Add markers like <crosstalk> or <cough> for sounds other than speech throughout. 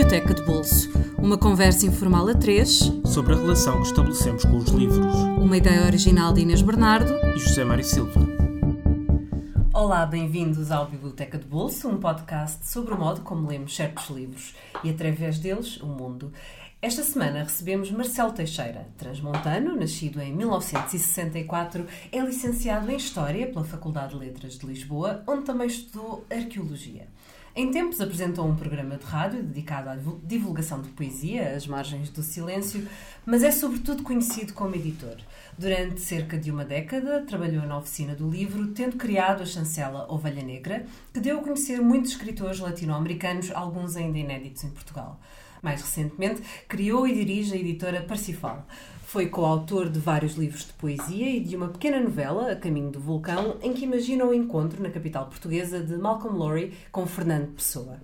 Biblioteca de Bolso. Uma conversa informal a três sobre a relação que estabelecemos com os livros. Uma ideia original de Inês Bernardo e José Mário Silva. Olá, bem-vindos ao Biblioteca de Bolso, um podcast sobre o modo como lemos certos livros e, através deles, o mundo. Esta semana recebemos Marcelo Teixeira, transmontano, nascido em 1964, é licenciado em História pela Faculdade de Letras de Lisboa, onde também estudou Arqueologia. Em tempos apresentou um programa de rádio dedicado à divulgação de poesia, às margens do silêncio, mas é sobretudo conhecido como editor. Durante cerca de uma década, trabalhou na oficina do livro, tendo criado a chancela Ovelha Negra, que deu a conhecer muitos escritores latino-americanos, alguns ainda inéditos em Portugal. Mais recentemente, criou e dirige a editora Parsifal. Foi coautor de vários livros de poesia e de uma pequena novela, A Caminho do Vulcão, em que imagina o encontro na capital portuguesa de Malcolm Lowry com Fernando Pessoa.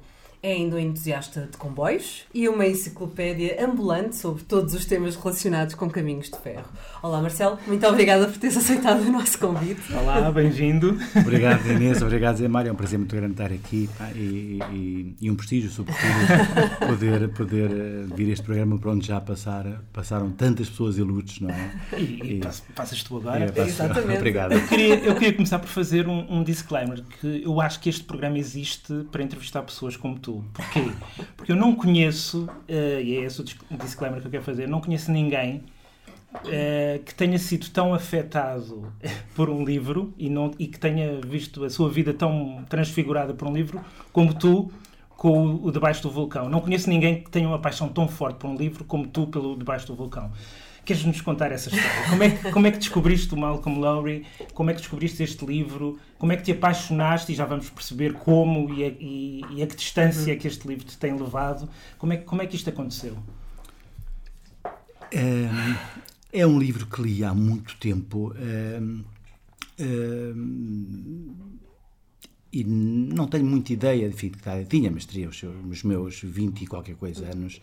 É ainda um entusiasta de comboios e uma enciclopédia ambulante sobre todos os temas relacionados com caminhos de ferro. Olá, Marcelo, muito obrigada por teres aceitado o nosso convite. Olá, bem-vindo. Obrigado, Inês, obrigado, Zé Mário. É um prazer muito grande estar aqui pá, e, e, e, um prestígio, sobretudo, <laughs> poder, poder eh, vir a este programa para onde já passar, passaram tantas pessoas ilustres, não é? E, e passas tu agora. É, Exatamente. Obrigado. Eu queria, eu queria começar por fazer um, um disclaimer, que eu acho que este programa existe para entrevistar pessoas como tu. Porquê? Porque eu não conheço, uh, e é esse o disclaimer que eu quero fazer, não conheço ninguém uh, que tenha sido tão afetado <laughs> por um livro e, não, e que tenha visto a sua vida tão transfigurada por um livro como tu com o, o Debaixo do Vulcão. Não conheço ninguém que tenha uma paixão tão forte por um livro como tu pelo Debaixo do Vulcão. Queres-nos contar essa história? Como é, que, como é que descobriste o Malcolm Lowry? Como é que descobriste este livro? Como é que te apaixonaste? E já vamos perceber como e a, e, e a que distância é que este livro te tem levado. Como é, como é que isto aconteceu? É, é um livro que li há muito tempo. É, e não tenho muita ideia, enfim, tinha, mas teria os, os meus 20 e qualquer coisa anos.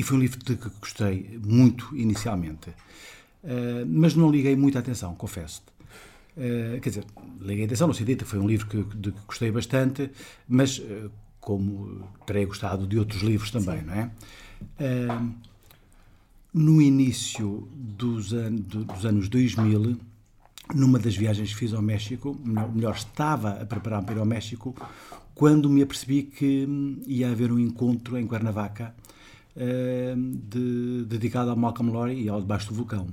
E foi um livro de que gostei muito inicialmente. Uh, mas não liguei muita atenção, confesso-te. Uh, quer dizer, liguei atenção no sentido que foi um livro que, de que gostei bastante, mas uh, como terei gostado de outros livros também, Sim. não é? no início dos, an dos anos 2000, numa das viagens que fiz ao México, melhor, melhor estava a preparar-me para ir ao México, quando me apercebi que hum, ia haver um encontro em Cuernavaca de, dedicado ao Malcolm Lowry e ao Debaixo do Vulcão.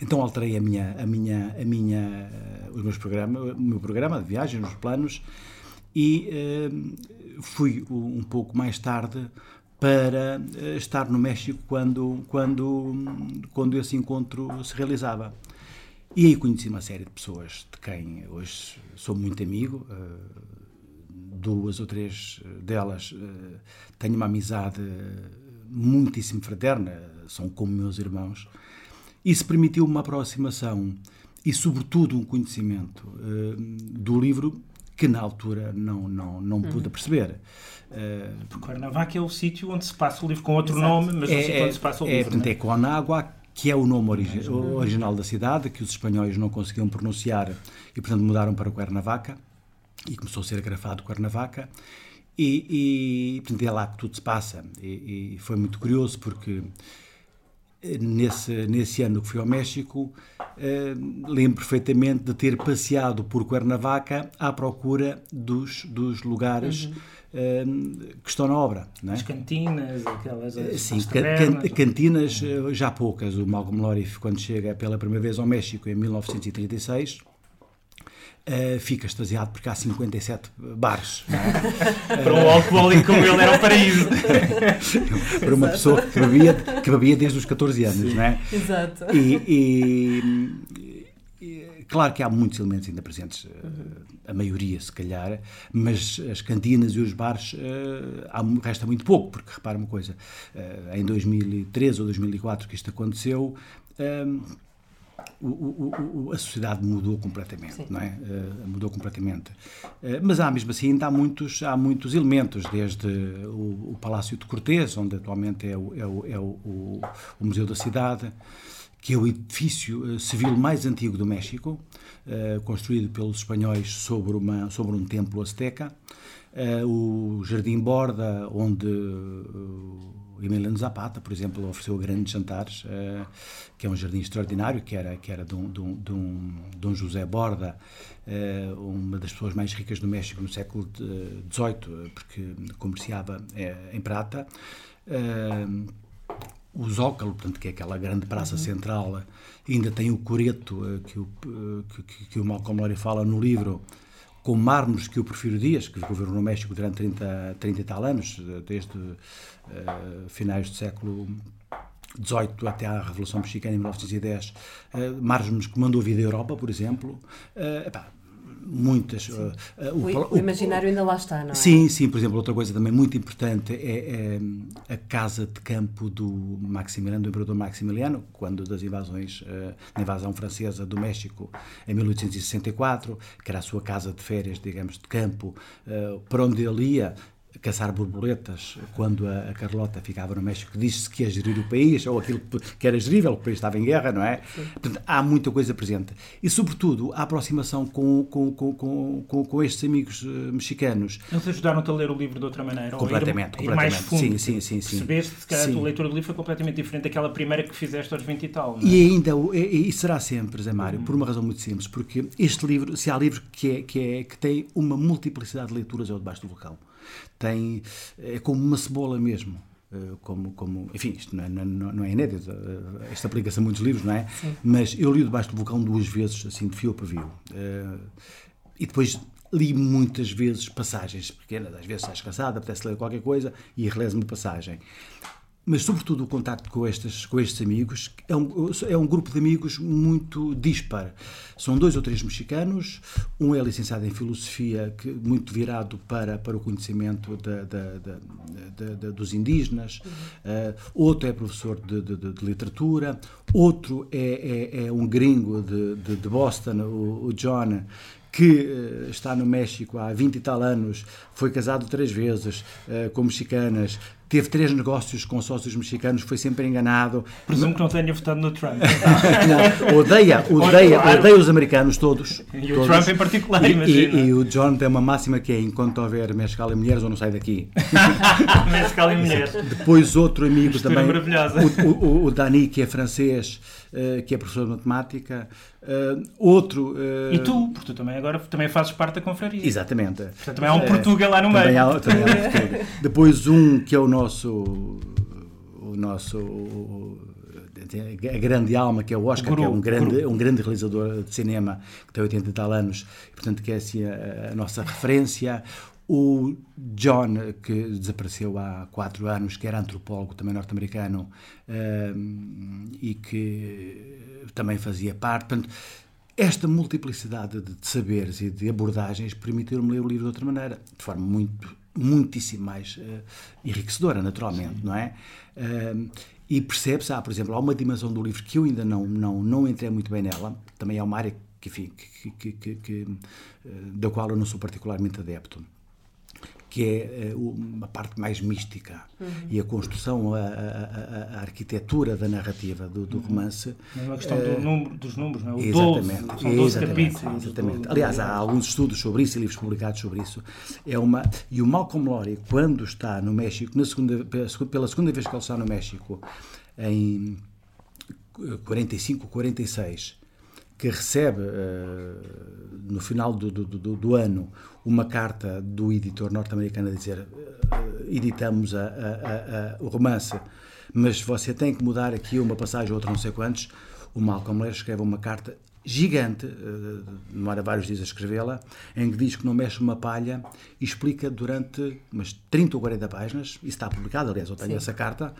Então alterei a minha, a minha, a minha, eh, os meus programas, o meu programa de viagem, os planos, e uh, fui um pouco mais tarde para eh, estar no México quando, quando, quando esse encontro se realizava. E aí conheci uma série de pessoas de quem hoje sou muito amigo, uh, duas ou três eh, delas eh, tenho uma amizade muitíssimo fraterna, são como meus irmãos. Isso permitiu uma aproximação e, sobretudo, um conhecimento uh, do livro que na altura não, não, não pude uhum. perceber. Uh, Porque Cuernavaca é o sítio onde se passa o livro com outro Exato. nome, mas é, o sítio onde se passa o é, livro. É, é Conágua, que é o nome origi original da cidade, que os espanhóis não conseguiam pronunciar e, portanto, mudaram para Cuernavaca e começou a ser agrafado Cuernavaca e, e portanto, é lá que tudo se passa e, e foi muito curioso porque eh, nesse, nesse ano que fui ao México, eh, lembro perfeitamente de ter passeado por Cuernavaca à procura dos, dos lugares uhum. eh, que estão na obra. Não é? As cantinas, aquelas. As, Sim, can, cantinas uhum. já poucas. O Malcolm Lowry, quando chega pela primeira vez ao México em 1936, Uh, fica extasiado porque há 57 bares. É? <laughs> Para um alcoólico como ele era um paraíso. <laughs> Para uma pessoa que bebia, que bebia desde os 14 anos, não é? Exato. E, e, e, claro que há muitos elementos ainda presentes, uh, a maioria se calhar, mas as cantinas e os bares uh, há, resta muito pouco, porque repara uma coisa, em 2013 ou 2004 que isto aconteceu o, o, a sociedade mudou completamente, Sim. não é? Uh, mudou completamente. Uh, mas há mesmo assim há muitos há muitos elementos, desde o, Palácio de Cortés, onde atualmente é o, é é o, Museu da Cidade, que é o edifício eh, civil mais antigo do México, construído pelos espanhóis sobre uma sobre um templo azteca. Uh, o Jardim Borda, onde uh, Emiliano Zapata, por exemplo, ofereceu grandes jantares, uh, que é um jardim extraordinário, que era, que era de, um, de, um, de, um, José Borda, uma das pessoas mais ricas do México no século XVIII, porque comerciava em prata. o Zócalo, portanto, que é aquela grande praça uhum. central, ainda tem o coreto que o, que, que o Malcolm Lowry fala no livro, com mármores que eu prefiro Dias, que governou no México durante 30, 30 e tal anos, desde uh, finais do século XVIII até à Revolução Mexicana em 1910, uh, mármores que mandou vir da Europa, por exemplo. Uh, epá, muitas. Uh, o, o, imaginário ainda lá está, não é? Sim, sim. Por exemplo, outra coisa também muito importante é, é a casa de campo do Maximiliano, do imperador Maximiliano, quando das invasões, uh, na invasão francesa do México em 1864, que era a sua casa de férias, digamos, de campo, uh, para onde ele ia caçar borboletas quando a, a Carlota ficava no México, disse-se que ia gerir o país, ou aquilo que era gerível, o país estava em guerra, não é? Portanto, há muita coisa presente. E, sobretudo, a aproximação com, com, com, com, com estes amigos uh, mexicanos. Eles ajudaram-te a ler o livro de outra maneira? Completamente, ou ir, completamente. Ir mais fundo, sim, sim, sim. sim. Percebeste, se calhar, sim. a tua leitura do livro foi completamente diferente daquela primeira que fizeste aos 20 e tal. E ainda, e, e será sempre, Zé Mário, hum. por uma razão muito simples, porque este livro, se há livro que, é, que, é, que tem uma multiplicidade de leituras, é o Debaixo do Vulcão tem é como uma cebola mesmo. Eh, como, como, enfim, isto não é, não, não é inédito, eh, esta aplica-se a muitos livros, não é? Sim. Mas eu li o Debaixo do Vulcão duas vezes, assim, de fio para fio. Uh, e depois li muitas vezes passagens pequenas, às vezes estás cansado, apetece ler qualquer coisa e relezo uma passagem mas sobretudo o contacto com, estes, com estes amigos, é um, é um grupo de amigos muito dispar. São dois ou três mexicanos, um é licenciado em Filosofia, que, muito virado para, para o conhecimento da, da, da, dos indígenas, uh, outro é professor de, de, de, Literatura, outro é, é, é um gringo de, de, Boston, o, o John, que uh, está no México há 20 e tal anos, foi casado três vezes uh, com mexicanas, teve três negócios com sócios mexicanos, foi sempre enganado. Presumo que não tenha votado no Trump. <laughs> não, odeia, <laughs> odeia, odeia os americanos todos. E todos. o Trump em particular, e, imagina. E, e, o John tem uma máxima que é, enquanto houver mescal e mulheres, eu não saio daqui. <laughs> mescal e mulheres. Depois outro amigo Mistura também, o, o, o Dani, que é francês, uh, que é professor de matemática, Uh, outro. Uh... E tu, porque tu também agora também fazes parte da confraria. Exatamente. Portanto, também há um Portugal lá no também meio. Há, também há um Portugal. <laughs> Depois um que é o nosso. O nosso. A grande alma, que é o Oscar, que é um grande, um grande realizador de cinema, que tem 80 e tal anos, portanto, que é assim a, a nossa referência. O John, que desapareceu há quatro anos, que era antropólogo também norte-americano um, e que também fazia parte. Portanto, esta multiplicidade de, saberes e de abordagens permitiu-me ler o livro de outra maneira, de forma muito, muitíssimo mais uh, enriquecedora, naturalmente, Sim. não é? Uh, e percebe-se, há, por exemplo, há uma dimensão do livro que eu ainda não, não, não entrei muito bem nela, também é uma área que, enfim, que, que, que, da qual eu não sou particularmente adepto que é uh, uma parte mais mística uhum. e a construção, a, a, a, arquitetura da narrativa do, do uhum. romance. É a questão uh, do eh, número, dos números, não é? O exatamente, 12, são 12 exatamente, capítulos. Exatamente. Aliás, há alguns estudos sobre isso, livros publicados sobre isso. É uma, e o Malcolm Lowry, quando está no México, na segunda, pela segunda vez que ele está no México, em 45, 46, que recebe uh, no final do, do, do, do, ano uma carta do editor norte-americano a dizer uh, editamos a, a, a, o romance, mas você tem que mudar aqui uma passagem ou outra, não sei quantos. O Malcolm Lewis escreve uma carta gigante, uh, demora vários dias a escrevê-la, em que diz que não mexe uma palha e explica durante umas 30 ou 40 páginas, isso está publicado, aliás, eu tenho Sim. essa carta,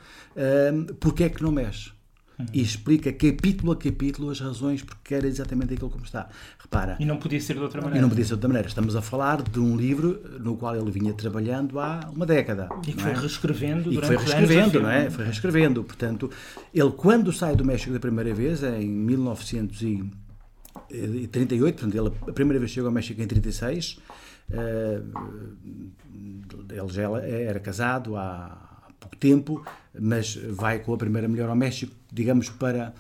porque é que não mexe uhum. e explica capítulo a capítulo as razões porque era exatamente aquilo como está. Repara. E não podia ser de outra maneira. E não podia ser de outra maneira. Estamos a falar de um livro no qual ele vinha trabalhando há uma década. E que foi é? reescrevendo durante e foi reescrevendo, não é? Foi reescrevendo. Portanto, ele quando sai do México da primeira vez, em 1938, portanto, ele a primeira vez chegou ao México em 36, uh, ele já era casado há pouco tempo, mas vai com a primeira mulher ao México, digamos, para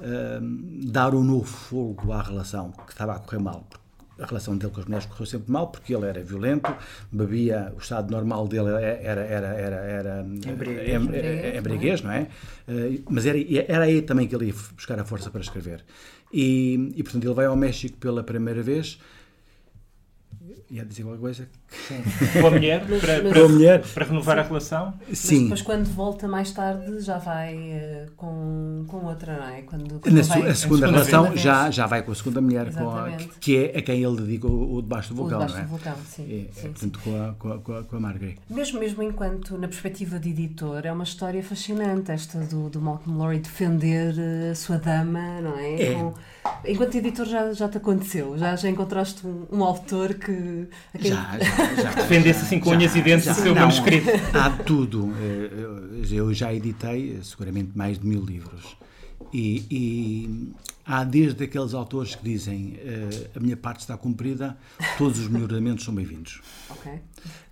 uh, dar um novo fogo à relação que estava a correr mal. a relação dele com as mulheres correu sempre mal porque ele era violento, bebia, o estado normal dele era, era, era, era, embriaguez, não é? Eh, mas era, era aí também que ele ia buscar a força para escrever. E, e portanto ele vai ao México pela primeira vez ia dizer alguma coisa. Sim. <laughs> Com a mulher, para, para, a mulher. para renovar sim. a relação. Sim. Mas depois, quando volta mais tarde, já vai uh, com, com outra, não é? Quando, quando Na vai, a segunda relação já, já vai com a segunda mulher, com a, que é a quem ele dedica o, o debaixo do vulcão, debaixo não é? do vulcão, sim. É, sim, portanto, sim. Com, a, com, a, com, a, com a Margaret. Mesmo, mesmo enquanto, na perspectiva de editor, é uma história fascinante esta do, do Malcolm Lowry defender a sua dama, não é? é. Com, enquanto editor já, já te aconteceu? Já, já encontraste um, um autor que... Quem... Já, já, já. <laughs> Defendesse assim com unhas e dentes o seu não, manuscrito. Há tudo. Eh, eu já editei seguramente mais de mil livros. E, e há desde aqueles autores que dizem a minha parte está cumprida, todos os melhoramentos são bem-vindos. Okay.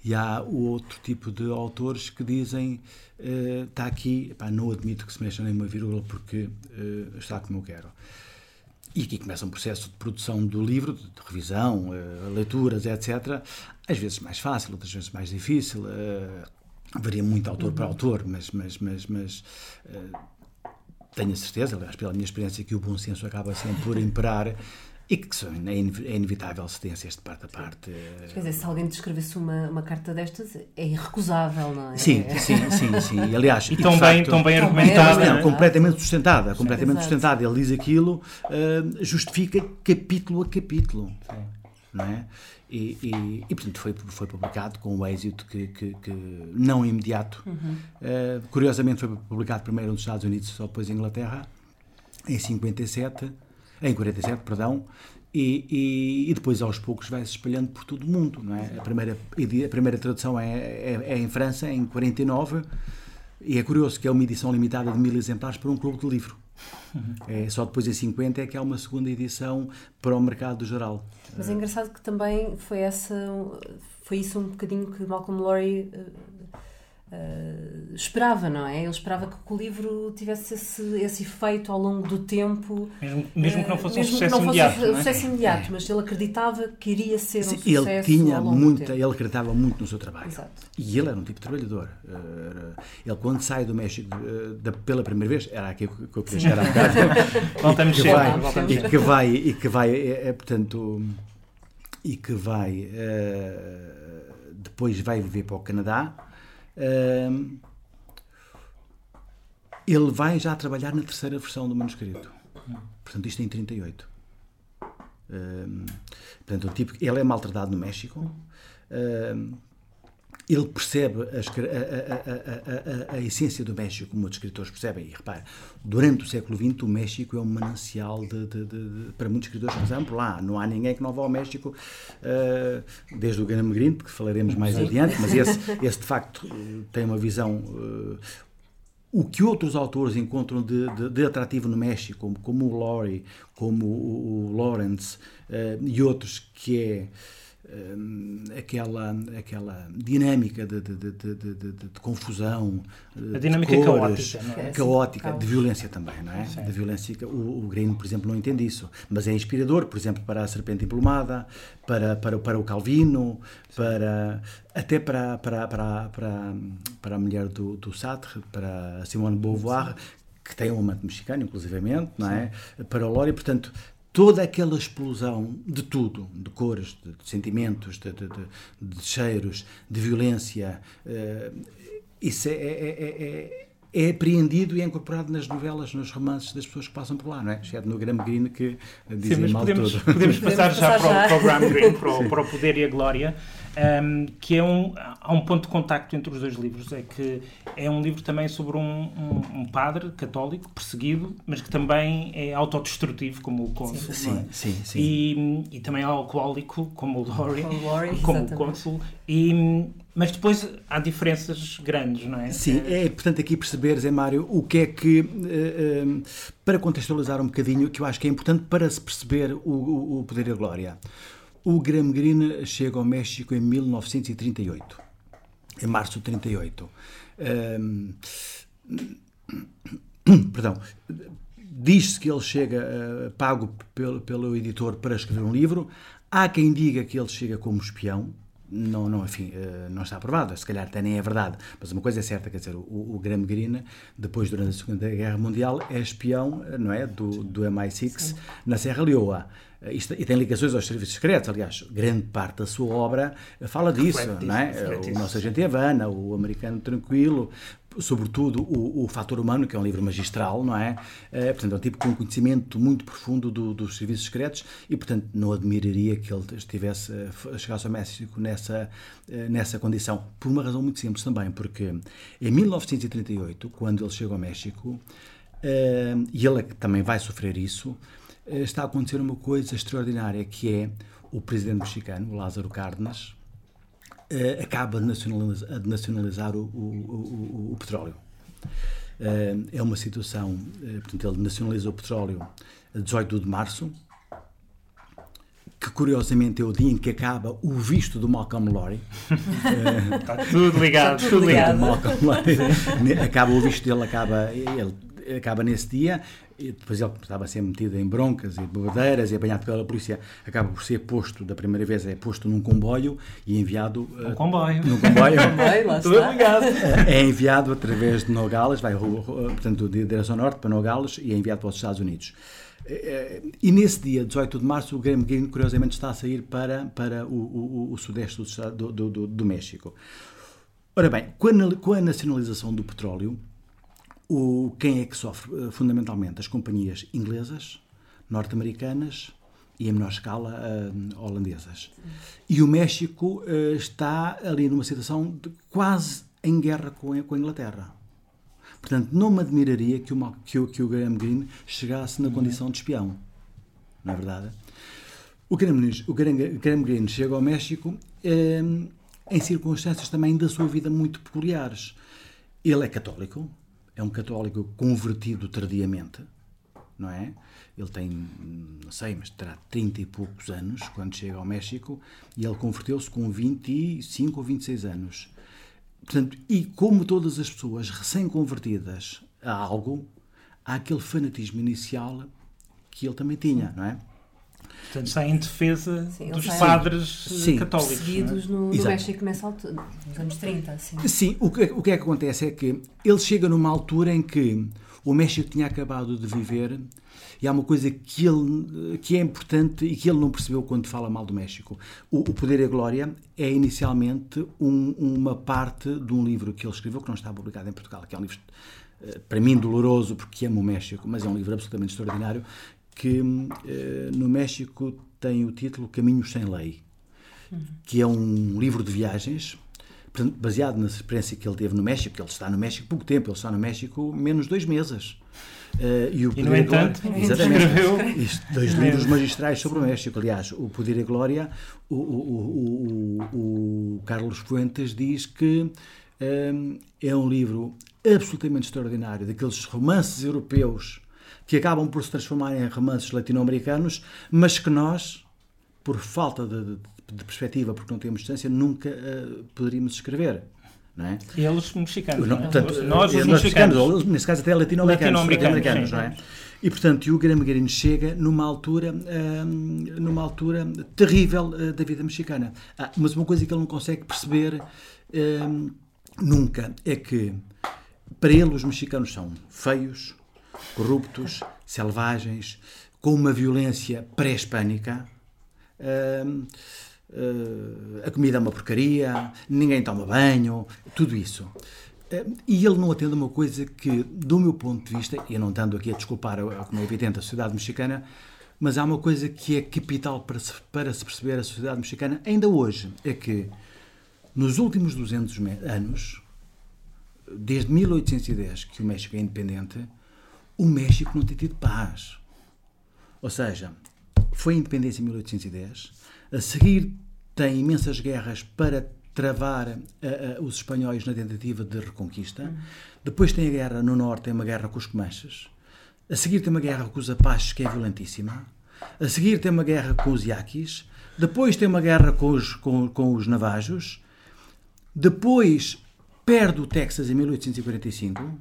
E há o outro tipo de autores que dizem está aqui, não admito que se mexa nem uma vírgula porque está como eu quero. E aqui começa um processo de produção do livro, de revisão, uh, leituras, etc. Às vezes mais fácil, outras vezes mais difícil. Uh, varia muito autor uhum. para autor, mas, mas, mas, mas uh, tenho a certeza, aliás, pela minha experiência, que o bom senso acaba sempre por imperar e que é, é inevitável cedências de parte a parte. Quer dizer, se alguém te escrevesse uma, uma carta destas, é irrecusável, não é? Sim, sim, sim, sim. E, aliás, e, tão, bem, tão bem argumentada. Não, completamente sustentada, completamente Exato. sustentada. Ele diz aquilo, uh, justifica capítulo a capítulo. Sim. Não é? E, e, e, portanto foi, foi publicado com um êxito que, que, que não imediato. Uhum. Uh, curiosamente foi publicado primeiro nos Estados Unidos, só depois em Inglaterra, em 57 em 47, perdão, e, e, e, depois aos poucos vai se espalhando por todo o mundo, não é? A primeira, a primeira tradução é, é, é, em França, em 49, e é curioso que é uma edição limitada de mil exemplares para um clube de livro. É, só depois em 50 é que há uma segunda edição para o mercado geral. Mas é engraçado que também foi essa foi isso um bocadinho que Malcolm Lowry Uh, esperava, não é? Ele esperava que o livro tivesse esse, esse efeito ao longo do tempo. Mesmo, mesmo que não fosse uh, um sucesso imediato. Um sucesso imediato, é? mas ele acreditava que iria ser um Sim, sucesso. Ele tinha muita, ele acreditava muito no seu trabalho. Exato. E ele era um tipo de trabalhador. Uh, ele, quando sai do México da, pela primeira vez, era aqui que eu queria chegar a bocado. <laughs> voltamos e que vai, e que vai, e que vai é, é portanto, e que vai, depois vai viver para o Canadá ele vai já trabalhar na terceira versão do manuscrito. Portanto, isto é em 38. Um, portanto, o tipo, ele é maltratado no México. Um, ele percebe a, a, a, a, essência do México, como outros escritores percebem. E repare, durante o século XX, o México é um manancial de, de, de, de para muitos escritores que passaram por lá. Não há ninguém que não vá ao México, uh, desde o Graham Greene, que falaremos mais Sim. adiante, mas esse, esse de facto tem uma visão. Uh, o que outros autores encontram de, de, de, atrativo no México, como, como o Laurie, como o, o Lawrence uh, e outros, que é aquela, aquela dinâmica de, de, de, de confusão, a dinâmica cores, caótica, é? caótica de violência também, não é? Sim. De violência, o, o Green, por exemplo, não entende isso, mas é inspirador, por exemplo, para a Serpente Emplumada, para, para, para o Calvino, para, até para, para, para, para, para a mulher do, do Sartre, para a Simone Beauvoir, Sim. que tem um amante mexicano, inclusivamente, não é? Para o Lori, portanto, toda aquela explosão de tudo, de cores, de, de sentimentos, de, de, de, cheiros, de violência, uh, isso é, é, é, é, apreendido e é incorporado nas novelas, nos romances das pessoas que passam por lá, não é? Exceto no Graham Greene que dizem mal podemos, tudo. Podemos passar já, para, o, para o Graham <laughs> Greene, para o, para o Poder e a Glória um, que é um, há um ponto de contacto entre os dois livros, é que é um livro também sobre um, um, um padre católico perseguido, mas que também é autodestrutivo, como o cônsul, sim, é? sim, sim, E, e, também é alcoólico, como o Laurie, como o cônsul, e, mas depois há diferenças grandes, não é? Sim, é importante aqui perceber, Zé Mário, o que é que, uh, uh, para contextualizar um bocadinho, que eu acho que é importante para se perceber o, o, poder e a glória. O Graham Greene chega ao México em 1938, em março de 38. Um, <coughs> perdão, diz-se que ele chega uh, pago pelo, pelo editor para escrever um livro. Há quem diga que ele chega como espião, não, não, enfim, uh, não está aprovado, se calhar até nem é verdade, mas uma coisa é certa, quer dizer, o, o Graham Greene, depois, durante a Segunda Guerra Mundial, é espião, não é, do, do MI6 Sim. na Serra Leoa. Eh, isto, e tem ligações aos serviços secretos, aliás, grande parte da sua obra fala disso, não é? O Nosso Agente Havana, o Americano Tranquilo, sobretudo o, o Fator Humano, que é um livro magistral, não é? é portanto, é um tipo com conhecimento muito profundo do, dos serviços secretos e, portanto, não admiraria que ele estivesse, chegasse ao México nessa, eh, nessa condição. Por uma razão muito simples também, porque em 1938, quando ele chega ao México, eh, e ele também vai sofrer isso, está a acontecer uma coisa extraordinária, que é o presidente mexicano, Lázaro Cárdenas, uh, acaba de nacionalizar, de nacionalizar o, o, o, o, petróleo. Uh, é uma situação, uh, portanto, ele nacionaliza o petróleo a 18 de março, que curiosamente é o dia em que acaba o visto do Malcolm Lowry. Está tudo ligado, Está tudo ligado. Malcolm Lowry, acaba o visto dele, acaba, ele acaba nesse dia e depois ele estava a ser metido em broncas e bobadeiras e apanhado pela polícia, acaba por ser posto, da primeira vez é posto num comboio e enviado... Um uh, comboio. Num comboio. <laughs> comboio lá está. É enviado através de Nogales, vai, portanto, de direção norte para Nogales e é enviado para os Estados Unidos. Eh, eh, e nesse dia, 18 de março, o Graham Greene, curiosamente, está a sair para, para o, o, o sudeste do, do, do, do México. Ora bem, com a, com a nacionalização do petróleo, o, quem é que sofre? Eh, fundamentalmente as companhias inglesas, norte-americanas e, em menor escala, uh, holandesas. E o México uh, está ali numa situação de quase em guerra com a, com a Inglaterra. Portanto, não me admiraria que o, que o, que o Graham Greene chegasse na condição de espião. Não é verdade? O Graham, o Graham, Graham Greene chega ao México em circunstâncias também da sua vida muito peculiares. Ele é católico, é um católico convertido tardiamente, não é? Ele tem, não sei, mas terá 30 e poucos anos quando chega ao México e ele converteu-se com 25 ou 26 anos. Portanto, e como todas as pessoas recém-convertidas a algo, há aquele fanatismo inicial que ele também tinha, não é? Portanto, está em defesa sim, dos padres sim. católicos. Seguidos é? no, no México nessa altura, nos anos 30. Sim, sim o, que, o que é que acontece é que ele chega numa altura em que o México tinha acabado de viver e há uma coisa que, ele, que é importante e que ele não percebeu quando fala mal do México. O, o Poder e a Glória é inicialmente um, uma parte de um livro que ele escreveu que não está publicado em Portugal, que é um livro eh, para mim doloroso porque amo o México, mas é um livro absolutamente extraordinário que eh, no México tem o título Caminhos Sem Lei, que é um livro de viagens baseado na experiência que ele teve no México, ele está no México pouco tempo, ele está no México menos dois meses. Uh, e, o e no entanto, Glória, exatamente, isto, dois <laughs> livros magistrais sobre o México. Aliás, O Poder e a Glória, o, o, o, o Carlos Fuentes diz que um, eh, é um livro absolutamente extraordinário, daqueles romances europeus que acabam por se transformar em romances latino-americanos, mas que nós, por falta de, de, perspectiva, porque não temos distância, nunca uh, poderíamos escrever. Não é? Eles mexicanos. Não, portanto, nós, os mexicanos. nesse caso até latino-americanos. Latino não é? E, portanto, o Graham Greene chega numa altura, hum, numa altura terrível uh, da vida mexicana. Ah, mas uma coisa que ele não consegue perceber hum, nunca é que, para ele, os mexicanos são feios, corruptos, selvagens, com uma violência pré-hispânica. Uh, uh, a comida é uma porcaria, ninguém toma banho, tudo isso. Uh, e ele não atende a uma coisa que, do meu ponto de vista, e não estando aqui a desculpar, como é evidente, a sociedade mexicana, mas há uma coisa que é capital para se, para se perceber a sociedade mexicana, ainda hoje, é que nos últimos 200 anos, desde 1810 que o México é independente, o México não tem tido paz. Ou seja, foi a independência em 1810, a seguir tem imensas guerras para travar uh, uh, os espanhóis na tentativa de reconquista. Depois tem a guerra no norte, tem uma guerra com os comanches. A seguir tem uma guerra com os apaches, que é violentíssima. A seguir tem uma guerra com os yaquis. Depois tem uma guerra com os, com, com os navajos. Depois perde o Texas em 1845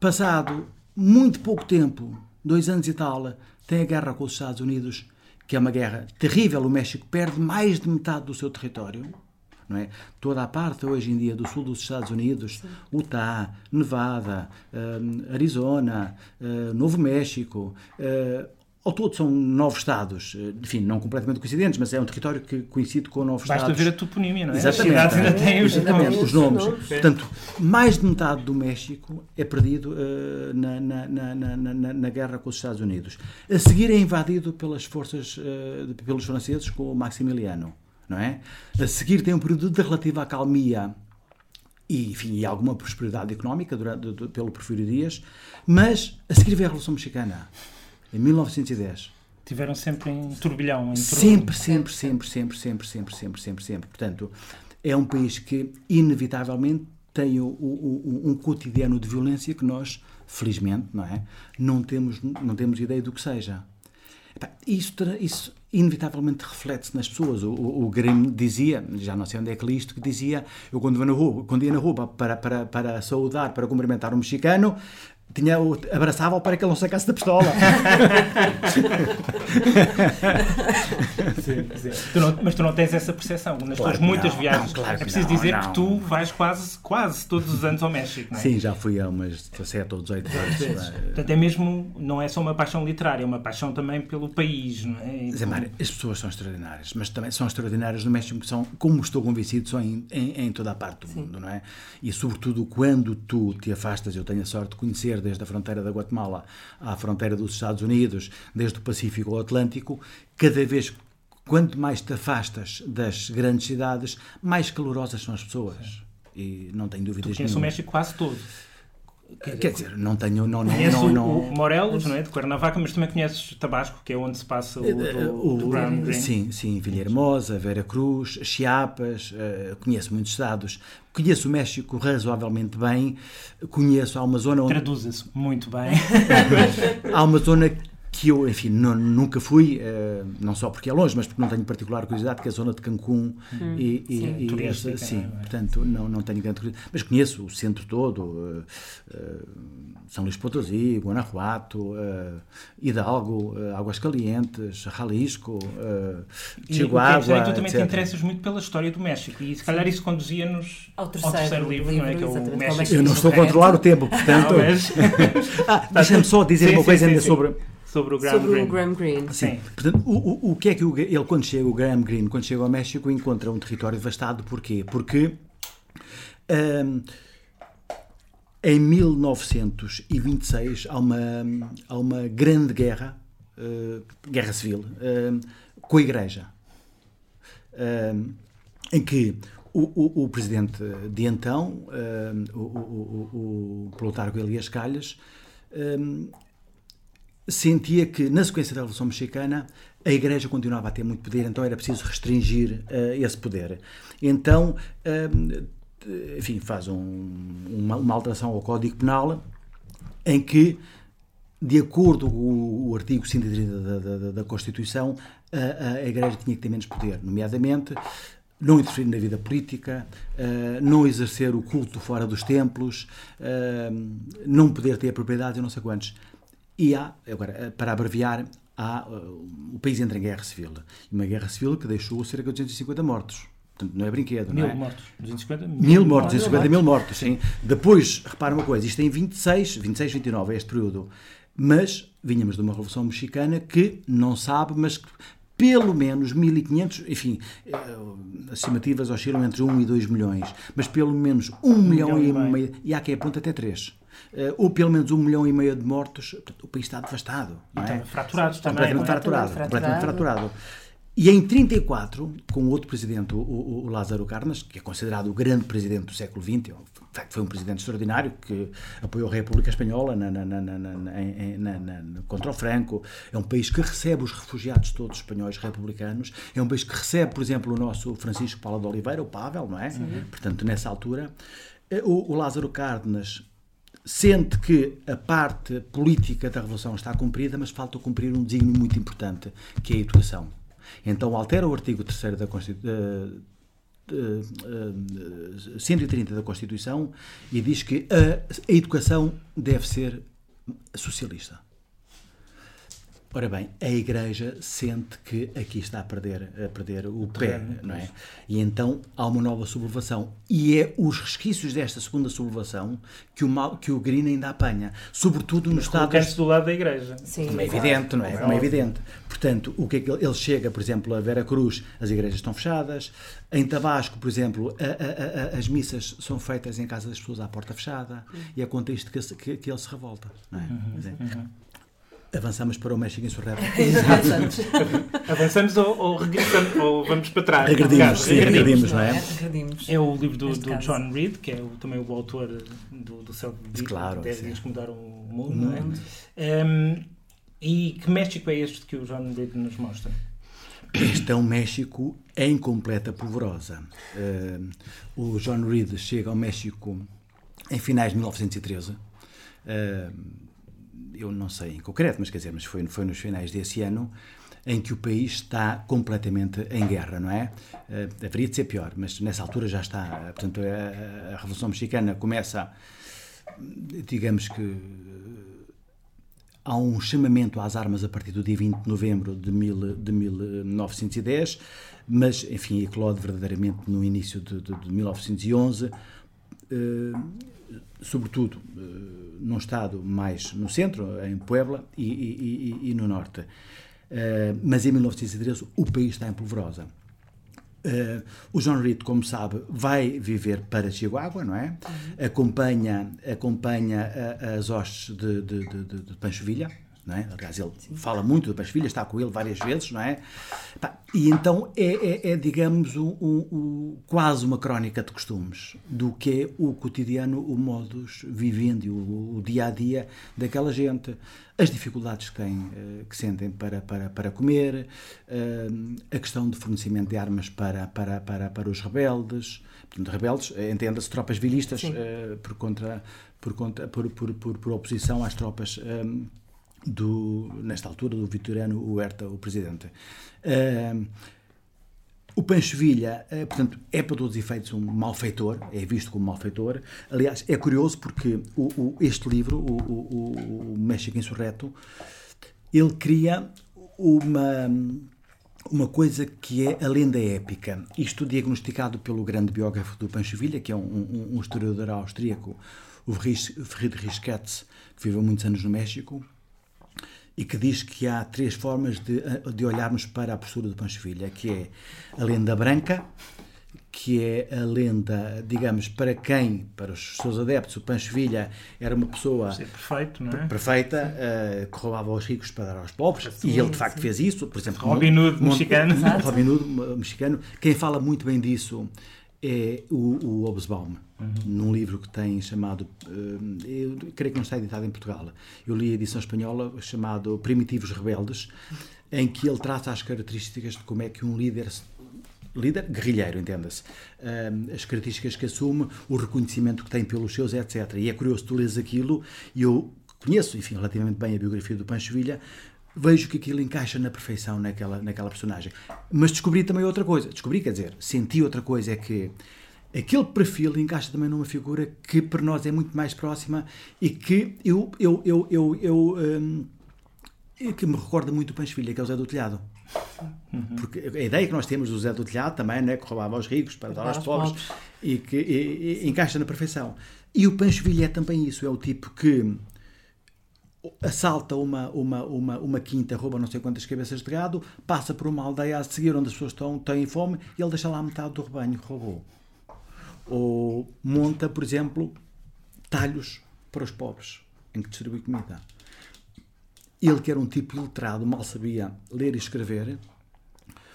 Passado muito pouco tempo, dois anos e tal, tem a guerra com os Estados Unidos, que é uma guerra terrível. O México perde mais de metade do seu território. Não é? Toda a parte hoje em dia do sul dos Estados Unidos, Sim. Utah, Nevada, uh, Arizona, uh, Novo México, uh, ao todo são nove estados, enfim, não completamente coincidentes, mas é um território que coincide com nove Basta estados. Basta ver a toponímia, não é? Exatamente. As cidades ainda têm os nomes. Os nomes. Portanto, mais de metade do México é perdido uh, na, na, na, na, na, guerra com os Estados Unidos. A seguir é invadido pelas forças, uh, pelos franceses com o Maximiliano, não é? A seguir tem um período de relativa acalmia e, enfim, e alguma prosperidade económica durante, pelo Porfírio Dias, mas a seguir vem a Revolução Mexicana em 1910. Tiveram sempre em turbilhão. Em sempre, sempre, sempre, sempre, sempre, sempre, sempre, sempre, sempre. Portanto, é um país que, inevitavelmente, tem o, o, um cotidiano de violência que nós, felizmente, não é? Não temos, não temos ideia do que seja. Isso, isso inevitavelmente reflete-se nas pessoas. O, o, o Grimm dizia, já não sei onde é que li isto, que dizia, eu quando, na rua, quando ia na rua para, para, para saudar, para cumprimentar um mexicano, tinha abraçava-o para que ele não sacasse da pistola. <laughs> sim, sim. Tu não, mas tu não tens essa percepção. Nas claro tuas muitas não, viagens, não, claro é preciso não, dizer que tu vais quase, quase todos os anos ao México. Não é? Sim, já fui a umas 17 ou 18 vezes. Portanto, é mesmo, não é só uma paixão literária, é uma paixão também pelo país. Não é? Zé Mário, as pessoas são extraordinárias, mas também são extraordinárias no México, que são, como estou convencido, são em, em, em toda a parte do sim. mundo, não é? E sobretudo quando tu te afastas, eu tenho a sorte de conhecer desde a fronteira da Guatemala à fronteira dos Estados Unidos, desde o Pacífico ao Atlântico, cada vez quanto mais te afastas das grandes cidades, mais calorosas são as pessoas. E não tenho dúvidas nenhuma. Tu o México quase todo. Quer dizer, não tenho. Não, não, conheço não, não, o Morelos, não é? De Cuernavaca, mas também conheces Tabasco, que é onde se passa o, eh, o, o, o Brown Green. Sim, sim. Villahermosa, Vera Cruz, Chiapas, uh, conheço muitos estados. Conheço o México razoavelmente bem. Conheço, há uma zona onde. Traduz-se muito bem. <laughs> há uma zona que eu, enfim, não, nunca fui, uh, não só porque é longe, mas porque não tenho particular curiosidade, que é a zona de Cancún hum, e, sim, e, essa, sim é? portanto não, não tenho grande curiosidade, mas conheço o centro todo, uh, uh, São Luís Potosí, Guanajuato, Hidalgo, Águas Calientes, Jalisco, Chihuahua, e, tu também etc. te interessas muito pela história do México e se calhar isso conduzia-nos ao terceiro, ao terceiro livro, livro, não é? Que é o México. Eu não estou a controlar o tempo, <laughs> portanto... Não, mas... <laughs> ah, Deixa-me só dizer sim, uma coisa sim, ainda sobre sobre o Graham sobre Greene. O Graham Greene. Sim. Portanto, o, o, o que é que o, ele, quando chega, o Graham Greene, quando chega ao México, encontra um território devastado. Porquê? Porque um, em 1926 há uma, há uma grande guerra, uh, guerra civil, uh, com a Igreja, uh, em que o, o, o, presidente de então, o, o, o, Plutarco Elias Calhas, sentia que, na sequência da Revolução Mexicana, a Igreja continuava a ter muito poder, então era preciso restringir uh, esse poder. Então, uh, enfim, faz um, uma, uma, alteração ao Código Penal em que, de acordo com o, o artigo 130 da, da, da Constituição, a, a, Igreja tinha que ter menos poder, nomeadamente não interferir na vida política, uh, não exercer o culto fora dos templos, não poder ter propriedade e não sei quantos. E há, agora, eh, para abreviar, há, uh, o país entra em guerra civil. Uma guerra civil que deixou cerca de 250 mortos. Portanto, não é brinquedo, mil não é? mortos. 250 mil, mil mortos. 250 mil mortos, sim. Depois, repara uma coisa, isto em 26, 26, 29 é este período. Mas vinhamos de uma Revolução Mexicana que não sabe, mas pelo menos 1.500, enfim, eh, as estimativas oscilam entre 1 e 2 milhões, mas pelo menos 1 um milhão, milhão, e meio, e há quem aponta até 3 uh, ou pelo menos um milhão e meio de mortos, portanto, o país está devastado. Não é? fraturado também. Completamente, é? fraturado, completamente fraturado. E em 34, com outro presidente, o, o, o, Lázaro Cárdenas, que é considerado o grande presidente do século XX, foi um presidente extraordinário que apoiou a República Espanhola na, na, na, contra o Franco. É um país que recebe os refugiados todos espanhóis republicanos. É um país que recebe, por exemplo, o nosso Francisco Paula de Oliveira, o Pavel, não é? Sim. Portanto, nessa altura, eh, o, o Lázaro Cárdenas sente que a parte política da Revolução está cumprida, mas falta cumprir um desígnio muito importante, que é a educação. Então altera o artigo 3 da Constituição. 130 da Constituição e diz que a, a educação deve ser socialista. Ora bem, a Igreja sente que aqui está a perder, a perder o pé, não é? E então há uma nova sublevação. E é os resquícios desta segunda sublevação que o, mal, que o Green ainda apanha. Sobretudo no Estado. Colocando-se do lado da Igreja. Sim, Como é evidente, não é? Como é evidente. Portanto, o que é que ele, chega, por exemplo, a Vera Cruz, as igrejas estão fechadas. Em Tabasco, por exemplo, a, a, a, as missas são feitas em casa das pessoas à porta fechada. E é contra isto que, que, que ele se revolta, não é? Uhum. Avançamos para o México insurreto. <laughs> Avançamos. Avançamos ou, ou, regressamos, ou vamos para trás. Regredimos, sim, regredimos, não é? É o livro do, do John Reed, que é o, também o autor do, do Self claro, 10 dias que mudaram o mundo, não é? Um, e que México é este que o John Reed nos mostra? Este é um México em completa polvorosa. Uh, o John Reed chega ao México em finais de 1913. Uh, eu não sei em concreto, mas quer dizer, mas foi, foi nos finais desse ano em que o país está completamente em guerra, não é? Uh, haveria de ser pior, mas nessa altura já está. Portanto, a, a Revolução Mexicana começa, digamos que. Há um chamamento às armas a partir do dia 20 de novembro de, mil, de 1910, mas, enfim, eclode verdadeiramente no início de, de, de 1911. Uh, sobretudo eh, num estado mais no centro, em Puebla e, e, e, e no norte. Eh, mas em 1913 o país está em polvorosa. Uh, o John Reed, como sabe, vai viver para Chihuahua, não é? Uhum. Acompanha, acompanha as hostes de, de, de, de Pancho Villa, não é? Aliás, ele Sim. fala muito Passos Filhas, está com ele várias vezes, não é? E então é, é, é digamos, um, um, quase uma crónica de costumes do que é o cotidiano, o modus vivendi, o, o dia a dia daquela gente, as dificuldades que têm, eh, que sentem para, para, para comer, eh, a questão de fornecimento de armas para, para, para, para os rebeldes, portanto, rebeldes, eh, entenda-se tropas vilistas por, contra, por, contra, por, por, por, por oposição às tropas do, nesta altura, do Vitoriano Huerta, o presidente. Uh, o Panchevilha, uh, portanto, é para todos os efeitos um malfeitor, é visto como malfeitor. Aliás, é curioso porque o, o, este livro, o, o, o México Insurreto, ele cria uma uma coisa que é a lenda épica. Isto diagnosticado pelo grande biógrafo do Panchevilha, que é um, um, um historiador austríaco, o Friedrich Katz, que viveu muitos anos no México, e que diz que há três formas de, de olharmos para a postura de Panchovilha, que é a lenda branca, que é a lenda, digamos, para quem, para os seus adeptos, o Panchovilha era uma pessoa perfeito, não é? perfeita, uh, que roubava aos ricos para dar aos pobres, sim, e ele de facto sim. fez isso, por exemplo... Robin Hood mexicano. Robin Hood mexicano. Quem fala muito bem disso é o, o Obsbaum, uhum. num livro que tem chamado, uh, eu creio que não está editado em Portugal, eu li a edição espanhola chamado Primitivos Rebeldes, em que ele trata as características de como é que um líder líder guerrilheiro, entenda-se, uh, as características que assume, o reconhecimento que tem pelos seus, etc. E é curioso, tu lês aquilo, e eu conheço, enfim, relativamente bem a biografia do Pancho Villa, vejo que aquilo encaixa na perfeição naquela, naquela personagem. Mas descobri também outra coisa. Descobri, quer dizer, senti outra coisa, é que aquele perfil encaixa também numa figura que para nós é muito mais próxima e que eu, eu, eu, eu, eu um, que me recorda muito o Pancho Filha, que é o Zé do Telhado. Uhum. Porque a ideia que nós temos do Zé do Telhado também, né, que roubava aos ricos para dar aos pobres, pobres, e que e, e, encaixa na perfeição. E o Pancho Vilha é também isso, é o tipo que assalta uma, uma, uma, uma quinta, rouba não sei quantas cabeças de gado, passa por uma aldeia a seguir onde as pessoas estão, têm fome e ele deixa lá metade do rebanho que roubou. Ou monta, por exemplo, talhos para os pobres, em que distribui comida. Ele, que era um tipo letrado, mal sabia ler e escrever,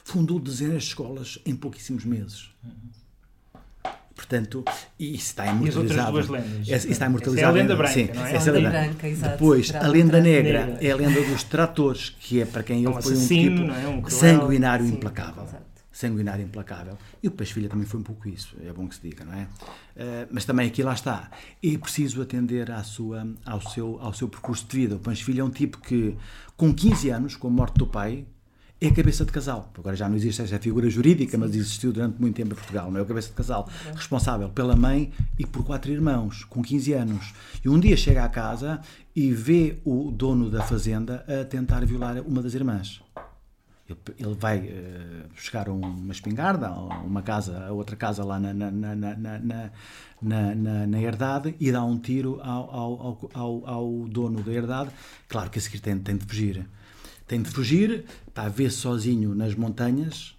fundou dezenas de escolas em pouquíssimos meses. Portanto, e isso está imortalizado. E as outras duas lendas. Essa, está imortalizado. Essa é a lenda branca, sim, não é? Essa é a lenda branca, exato. Depois, a lenda negra, negra, é a lenda dos tratores, que é para quem ele um foi um tipo é? um sanguinário sim, implacável. Exato. Sanguinário implacável. E o Peixe também foi um pouco isso, é bom que se diga, não é? Uh, mas também aqui lá está. É preciso atender à sua, ao, seu, ao seu percurso de vida. O Pancho é um tipo que, com 15 anos, com a morte do pai, é a cabeça de casal. Agora já não existe essa figura jurídica, mas existiu durante muito tempo em Portugal, não é? O cabeça de casal, responsável pela mãe e por quatro irmãos, com 15 anos. E um dia chega à casa e vê o dono da fazenda a tentar violar uma das irmãs. Ele, vai uh, buscar uma espingarda, uma casa, outra casa lá na, na, na, na, na herdade e dá um tiro ao, ao, ao, ao, dono da herdade. Claro que a seguir tem, tem de fugir. Tem de fugir, está a ver sozinho nas montanhas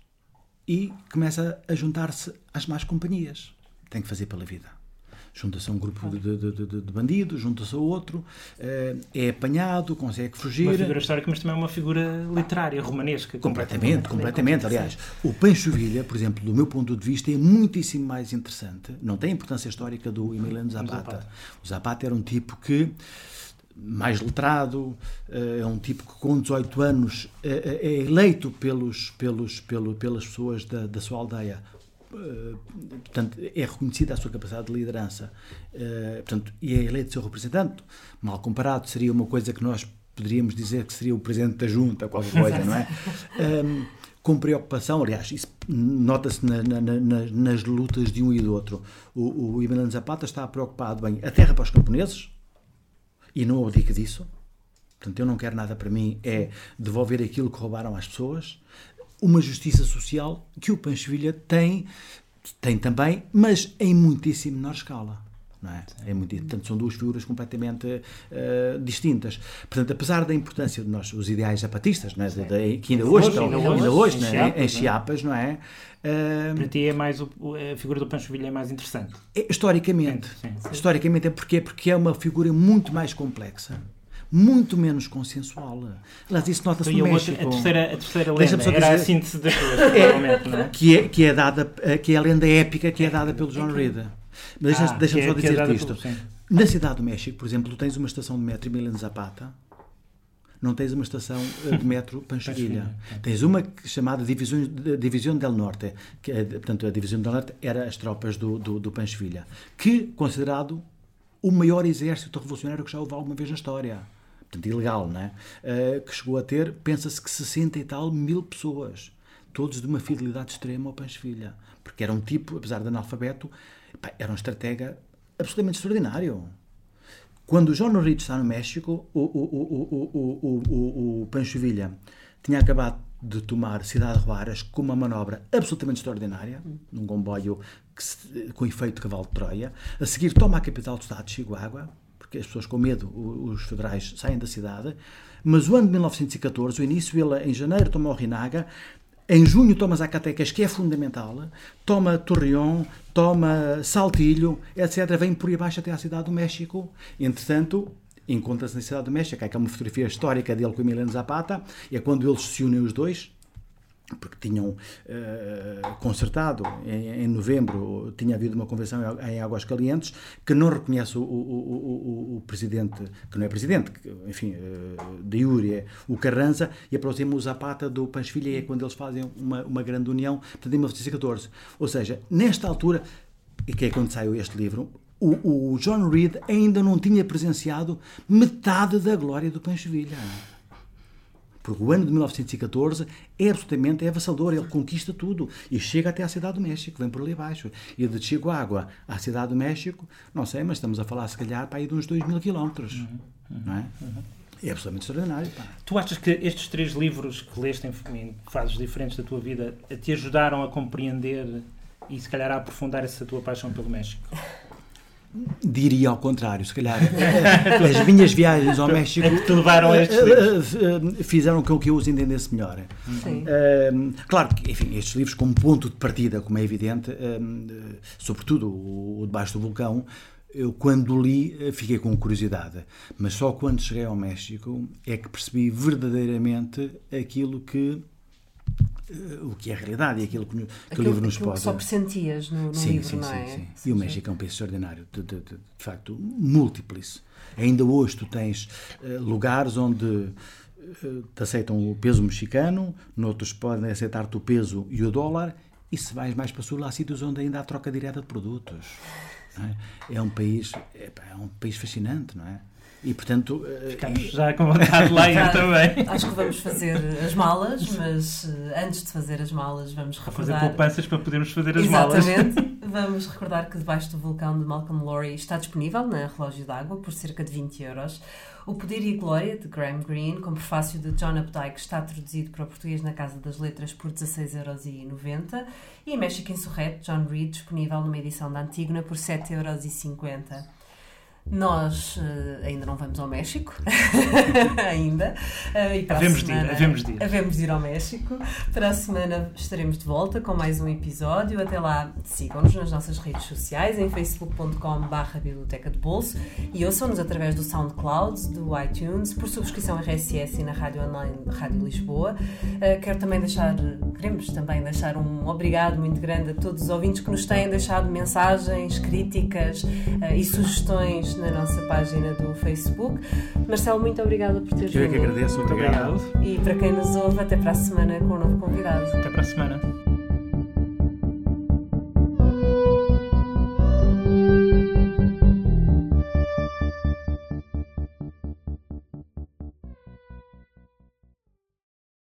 e começa a juntar-se às más companhias. Tem que fazer pela vida junta-se a um grupo de, de, de, de bandidos, junta-se a outro, eh, é apanhado, consegue fugir. Uma figura histórica, mas também uma figura literária, romanesca. Completamente, completamente. Aliás, o Pancho Villa, por exemplo, do meu ponto de vista, é muitíssimo mais interessante. Não tem a importância histórica do Emiliano Zapata. O Zapata era um tipo que mais letrado, eh, é um tipo que com 18 anos eh, é eleito pelos, pelos, pelo, pelas pessoas da, da sua aldeia portanto, é reconhecida a sua capacidade de liderança portanto, e é eleito seu representante. Mal comparado, seria uma coisa que nós poderíamos dizer que seria o presidente da junta, qualquer coisa, não é? Um, <laughs> ehm, com preocupação, aliás, isso nota-se na, na, na, nas lutas de um e do outro. O, o Emiliano Zapata está preocupado bem a terra para os camponeses e não abdica disso. Portanto, eu não quero nada para mim, é devolver aquilo que roubaram às pessoas uma justiça social que o Panchevilha tem, tem também, mas em muitíssimo menor escala. Não é? é muito, portanto, são duas figuras completamente uh, distintas. Portanto, apesar da importância de nós, os ideais zapatistas, não é? de, de, que ainda hoje, estão, ainda hoje, ainda hoje em, é? em Chiapas, não é? Uh, Para ti é mais o, a figura do Pancho Villa é mais interessante. É, historicamente. Sim, sim. Historicamente é porque, porque é uma figura muito mais complexa muito menos consensual. Aliás, isso nota-se no México. a terceira, a terceira lenda era dizer, a síntese das duas, <laughs> é, não é? Que é, que é dada, que é a lenda épica que é dada pelo John Reed. Mas deixa-me ah, deixa é, só dizer é isto. Pelo, Na cidade do México, por exemplo, tu tens uma estação de metro Emiliano Zapata, não tens uma estação eh, de metro <laughs> Panchovilha. Tens uma chamada Divisão, Divisão del Norte, que, é, portanto, a Divisão del Norte era as tropas do, do, do Panchovilha, que, considerado o maior exército revolucionário que já houve alguma vez na história portanto ilegal, né? Uh, que chegou a ter, pensa-se que 60 e tal mil pessoas, todos de uma fidelidade extrema ao Panchefilha, porque era um tipo, apesar de analfabeto, era um estratega absolutamente extraordinário. Quando o John Reed está no México, o, o, o, o, Pancho Villa tinha acabado de tomar Cidade de Juárez com uma manobra absolutamente extraordinária, num comboio se, com efeito de cavalo de Troia. A seguir toma a capital do Estado, Chihuahua, porque as pessoas com medo, os federais saem da cidade. Mas o ano de 1914, o início, ele em janeiro toma o Rinaga, em junho toma Zacatecas, que é fundamental, toma Torreón, toma Saltilho, etc. Vem por aí abaixo até à cidade do México. Entretanto, encontra-se na cidade do México, há uma fotografia histórica dele com Emiliano Zapata, é quando eles se unem os dois, porque tinham uh, consertado em, em, novembro, tinha havido uma convenção em Águas Calientes que não reconhece o, o, o, o presidente, que não é presidente, que, enfim, uh, de Iuri é o Carranza, e aproxima o Zapata do Panchefilha, e é quando eles fazem uma, uma grande união, portanto, em 1914. Ou seja, nesta altura, e que é quando saiu este livro, o, o John Reed ainda não tinha presenciado metade da glória do Panchevilla. Porque o ano de 1914 é absolutamente é avassalador, ele conquista tudo e chega até à Cidade do México, vem por ali abaixo. E de Chihuahua à Cidade do México, não sei, mas estamos a falar se calhar para aí de uns 2 mil quilómetros. Uhum, uhum, não é? Uhum. É absolutamente extraordinário. Pá. Tu achas que estes três livros que leste em fases diferentes da tua vida te ajudaram a compreender e se calhar a aprofundar essa tua paixão pelo México? <laughs> Diria ao contrário, se calhar. <laughs> As minhas viagens ao México é te levaram a estes livros. Eh, eh, fizeram com que eu os entendesse melhor. Uh, claro que, enfim, estes livros, como ponto de partida, como é evidente, uh, sobretudo o, o Debaixo do Vulcão, eu quando li fiquei com curiosidade, mas só quando cheguei ao México é que percebi verdadeiramente aquilo que uh, o que é a realidade e aquilo que, que aquilo, o livro nos pode... só pressentias no, no sim, livro, sim, não sim, é? Sim. E o México é um país extraordinário, de, de, de, de facto, múltiplis. Ainda hoje tu tens uh, lugares onde uh, te aceitam o peso mexicano, noutros podem aceitar-te o peso e o dólar, e se vais mais para o sul, há sítios onde ainda há troca direta de produtos. É? é? um país é, é um país fascinante, não é? E, portanto... Ficamos já com vontade de lá ir <laughs> também. Acho que vamos fazer as malas, mas eh, antes de fazer as malas vamos recordar... fazer poupanças para podermos fazer as Exatamente. malas. Exatamente. <laughs> Vamos recordar que debaixo do vulcão de Malcolm Lowry está disponível na Relógio d'Água por cerca de 20 euros. O Poder e a Glória, de Graham Greene, com prefácio de John Updike, está traduzido para o português na Casa das Letras por 16,90€. E México Insurreto, John Reed, disponível numa edição da Antígona por 7,50€. Nós uh, ainda não vamos ao México, <laughs> ainda. Uh, e para havemos, semana, de ir, havemos de ir. Havemos de ir ao México. Para a semana estaremos de volta com mais um episódio. Até lá, sigam-nos nas nossas redes sociais, em facebook.com.br Biblioteca de Bolso e ouçam-nos através do SoundCloud, do iTunes, por subscrição RSS e na Rádio Online Rádio Lisboa. Uh, quero também deixar, queremos também deixar um obrigado muito grande a todos os ouvintes que nos têm deixado mensagens, críticas e sugestões na nossa página do Facebook. Marcelo, muito obrigada por teres vindo. Eu é que agradeço, muito obrigado. E para quem nos ouve, até para a semana com um novo convidado. Até para a semana.